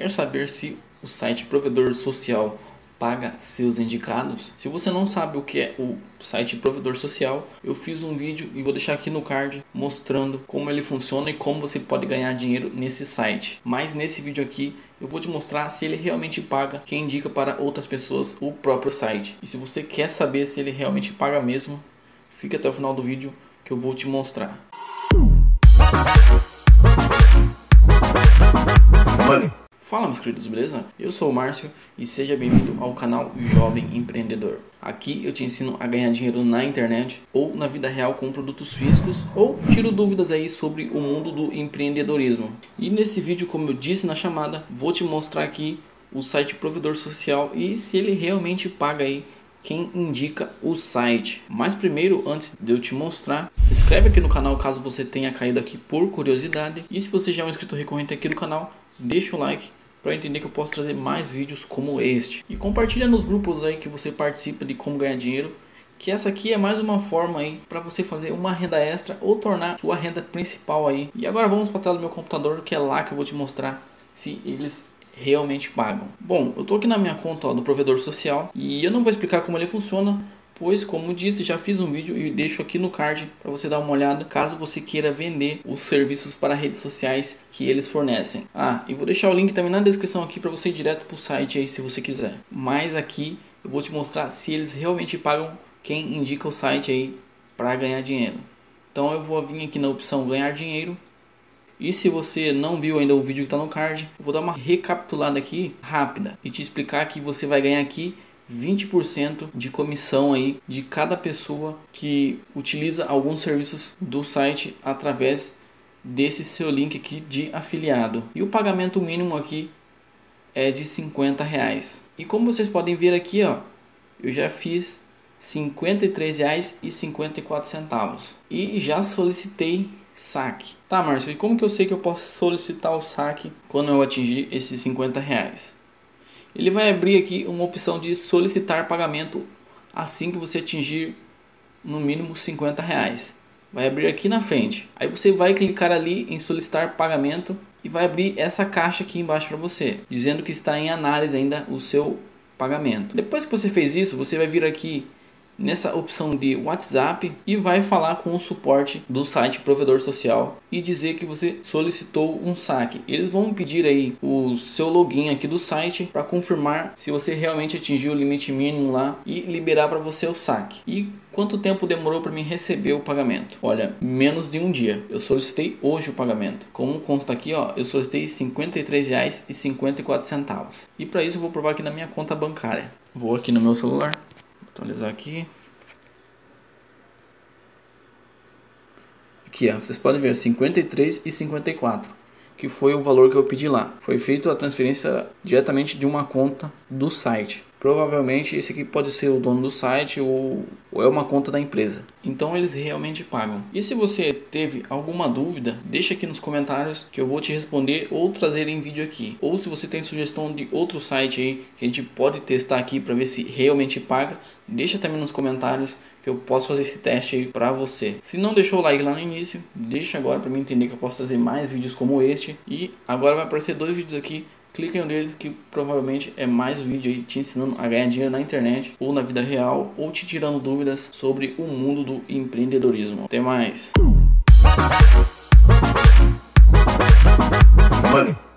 Quer saber se o site provedor social paga seus indicados? Se você não sabe o que é o site provedor social, eu fiz um vídeo e vou deixar aqui no card mostrando como ele funciona e como você pode ganhar dinheiro nesse site. Mas nesse vídeo aqui eu vou te mostrar se ele realmente paga quem indica para outras pessoas o próprio site. E se você quer saber se ele realmente paga mesmo, fica até o final do vídeo que eu vou te mostrar. Fala meus queridos, beleza? Eu sou o Márcio e seja bem-vindo ao canal Jovem Empreendedor. Aqui eu te ensino a ganhar dinheiro na internet ou na vida real com produtos físicos ou tiro dúvidas aí sobre o mundo do empreendedorismo. E nesse vídeo, como eu disse na chamada, vou te mostrar aqui o site provedor social e se ele realmente paga aí quem indica o site. Mas primeiro, antes de eu te mostrar, se inscreve aqui no canal caso você tenha caído aqui por curiosidade. E se você já é um inscrito recorrente aqui no canal, deixa o like para entender que eu posso trazer mais vídeos como este. E compartilha nos grupos aí que você participa de como ganhar dinheiro, que essa aqui é mais uma forma aí para você fazer uma renda extra ou tornar sua renda principal aí. E agora vamos para a tela do meu computador, que é lá que eu vou te mostrar se eles realmente pagam. Bom, eu estou aqui na minha conta ó, do provedor social e eu não vou explicar como ele funciona, pois como disse, já fiz um vídeo e deixo aqui no card para você dar uma olhada, caso você queira vender os serviços para redes sociais que eles fornecem. Ah, e vou deixar o link também na descrição aqui para você ir direto para o site aí se você quiser. Mas aqui eu vou te mostrar se eles realmente pagam quem indica o site aí para ganhar dinheiro. Então eu vou vir aqui na opção ganhar dinheiro e se você não viu ainda o vídeo que está no card, eu vou dar uma recapitulada aqui rápida e te explicar que você vai ganhar aqui 20% de comissão aí de cada pessoa que utiliza alguns serviços do site através desse seu link aqui de afiliado. E o pagamento mínimo aqui é de 50 reais. E como vocês podem ver aqui, ó, eu já fiz R$ 53,54 e já solicitei saque. Tá, Márcio, e como que eu sei que eu posso solicitar o saque quando eu atingir esses 50 reais? Ele vai abrir aqui uma opção de solicitar pagamento assim que você atingir no mínimo 50 reais. Vai abrir aqui na frente. Aí você vai clicar ali em solicitar pagamento e vai abrir essa caixa aqui embaixo para você, dizendo que está em análise ainda o seu pagamento. Depois que você fez isso, você vai vir aqui nessa opção de WhatsApp e vai falar com o suporte do site provedor social e dizer que você solicitou um saque. Eles vão pedir aí o seu login aqui do site para confirmar se você realmente atingiu o limite mínimo lá e liberar para você o saque. E quanto tempo demorou para mim receber o pagamento? Olha, menos de um dia. Eu solicitei hoje o pagamento. Como consta aqui, ó, eu solicitei R$ 53,54. E para isso eu vou provar aqui na minha conta bancária. Vou aqui no meu celular atualizar aqui. Aqui, ó, vocês podem ver 53 e 54, que foi o valor que eu pedi lá. Foi feita a transferência diretamente de uma conta do site. Provavelmente esse aqui pode ser o dono do site ou, ou, é uma conta da empresa. Então eles realmente pagam. E se você teve alguma dúvida, deixa aqui nos comentários que eu vou te responder ou trazer em vídeo aqui. Ou se você tem sugestão de outro site aí que a gente pode testar aqui para ver se realmente paga, deixa também nos comentários que eu posso fazer esse teste aí para você. Se não deixou o like lá no início, deixa agora para mim entender que eu posso trazer mais vídeos como este. E agora vai aparecer dois vídeos aqui cliquem neles que provavelmente é mais vídeo aí te ensinando a ganhar dinheiro na internet ou na vida real ou te tirando dúvidas sobre o mundo do empreendedorismo. Até mais! Money.